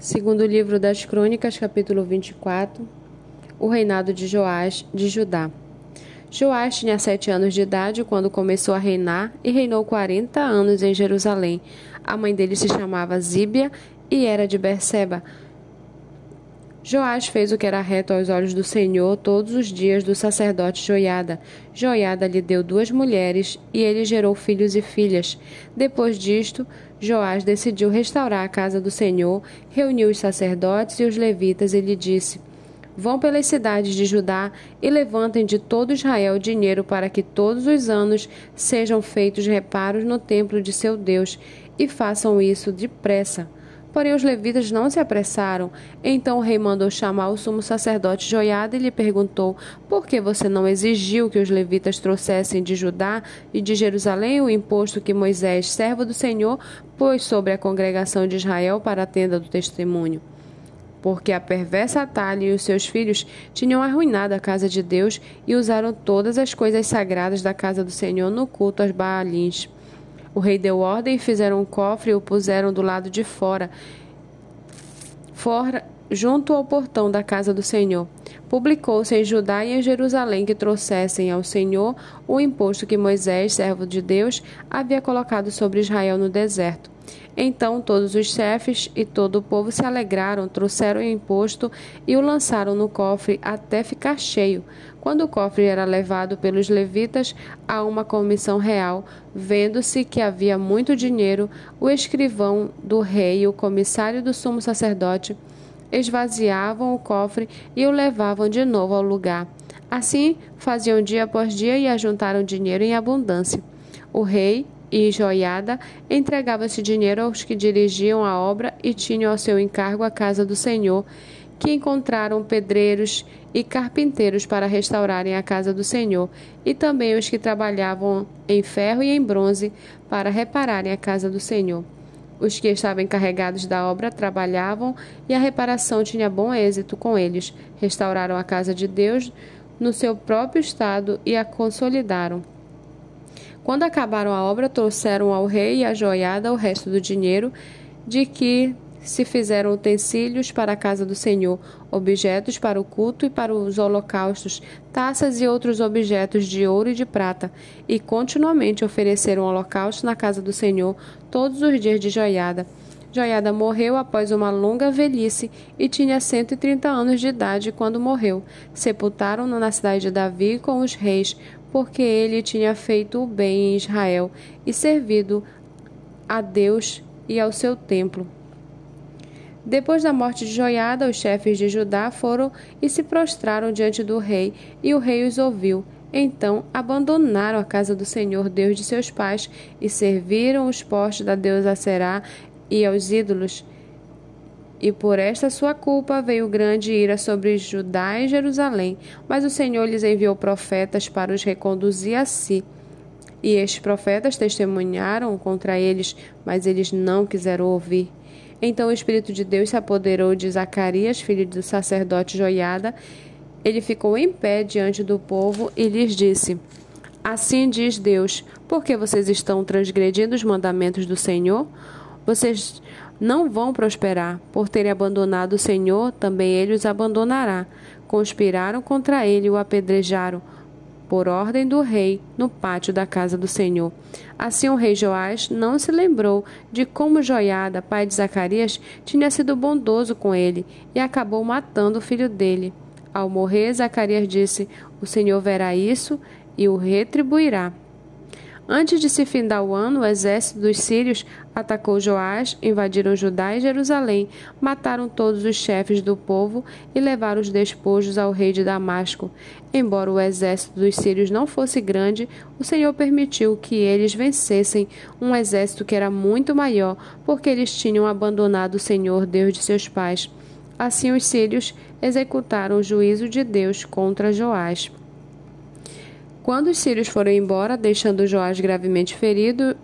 Segundo livro das Crônicas, capítulo 24, o reinado de Joás de Judá. Joás tinha sete anos de idade quando começou a reinar e reinou quarenta anos em Jerusalém. A mãe dele se chamava Zíbia e era de Berseba. Joás fez o que era reto aos olhos do Senhor todos os dias do sacerdote Joiada. Joiada lhe deu duas mulheres e ele gerou filhos e filhas. Depois disto, Joás decidiu restaurar a casa do Senhor, reuniu os sacerdotes e os levitas e lhe disse: Vão pelas cidades de Judá e levantem de todo Israel dinheiro para que todos os anos sejam feitos reparos no templo de seu Deus, e façam isso depressa Porém, os levitas não se apressaram. Então o rei mandou chamar o sumo sacerdote Joiada e lhe perguntou: Por que você não exigiu que os levitas trouxessem de Judá e de Jerusalém o imposto que Moisés, servo do Senhor, pôs sobre a congregação de Israel para a tenda do testemunho? Porque a perversa Atalha e os seus filhos tinham arruinado a casa de Deus e usaram todas as coisas sagradas da casa do Senhor no culto aos Baalins. O rei deu ordem e fizeram um cofre e o puseram do lado de fora, fora junto ao portão da casa do Senhor. Publicou-se em Judá e em Jerusalém que trouxessem ao Senhor o imposto que Moisés, servo de Deus, havia colocado sobre Israel no deserto. Então todos os chefes e todo o povo se alegraram, trouxeram o imposto e o lançaram no cofre até ficar cheio. Quando o cofre era levado pelos levitas a uma comissão real, vendo-se que havia muito dinheiro, o escrivão do rei e o comissário do sumo sacerdote esvaziavam o cofre e o levavam de novo ao lugar. Assim faziam dia após dia e ajuntaram dinheiro em abundância. O rei e Joiada entregava esse dinheiro aos que dirigiam a obra e tinham ao seu encargo a casa do Senhor, que encontraram pedreiros e carpinteiros para restaurarem a casa do Senhor, e também os que trabalhavam em ferro e em bronze para repararem a casa do Senhor. Os que estavam encarregados da obra trabalhavam e a reparação tinha bom êxito com eles. Restauraram a casa de Deus no seu próprio estado e a consolidaram. Quando acabaram a obra, trouxeram ao rei e à joiada o resto do dinheiro de que se fizeram utensílios para a casa do Senhor, objetos para o culto e para os holocaustos, taças e outros objetos de ouro e de prata, e continuamente ofereceram holocausto na casa do Senhor todos os dias de Joiada. Joiada morreu após uma longa velhice e tinha 130 anos de idade quando morreu. Sepultaram-no na cidade de Davi com os reis, porque ele tinha feito o bem em Israel e servido a Deus e ao seu templo. Depois da morte de Joiada, os chefes de Judá foram e se prostraram diante do rei, e o rei os ouviu. Então abandonaram a casa do Senhor, Deus de seus pais, e serviram os postes da deusa Será e aos ídolos. E por esta sua culpa veio grande ira sobre Judá e Jerusalém. Mas o Senhor lhes enviou profetas para os reconduzir a si. E estes profetas testemunharam contra eles, mas eles não quiseram ouvir. Então o Espírito de Deus se apoderou de Zacarias, filho do sacerdote Joiada. Ele ficou em pé diante do povo e lhes disse: Assim diz Deus: Por que vocês estão transgredindo os mandamentos do Senhor? Vocês não vão prosperar. Por terem abandonado o Senhor, também ele os abandonará. Conspiraram contra ele e o apedrejaram por ordem do rei, no pátio da casa do Senhor. Assim o rei Joás não se lembrou de como Joiada, pai de Zacarias, tinha sido bondoso com ele e acabou matando o filho dele. Ao morrer, Zacarias disse: O Senhor verá isso e o retribuirá. Antes de se findar o ano, o exército dos sírios atacou Joás, invadiram Judá e Jerusalém, mataram todos os chefes do povo e levaram os despojos ao rei de Damasco. Embora o exército dos sírios não fosse grande, o Senhor permitiu que eles vencessem um exército que era muito maior, porque eles tinham abandonado o Senhor, Deus de seus pais. Assim os sírios executaram o juízo de Deus contra Joás. Quando os sírios foram embora, deixando Joás gravemente ferido,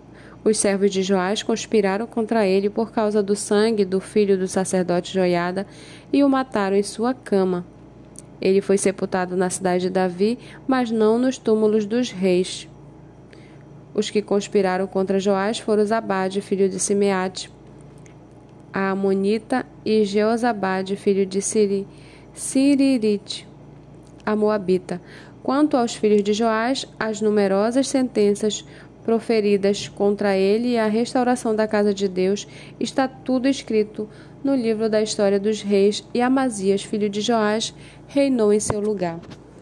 os servos de Joás conspiraram contra ele por causa do sangue do filho do sacerdote Joiada e o mataram em sua cama. Ele foi sepultado na cidade de Davi, mas não nos túmulos dos reis. Os que conspiraram contra Joás foram Zabade, filho de Simeate, a Amonita, e Jeozabade, filho de Siri, Siririte, a Moabita. Quanto aos filhos de Joás, as numerosas sentenças proferidas contra ele e a restauração da casa de Deus, está tudo escrito no livro da história dos reis, e Amazias, filho de Joás, reinou em seu lugar.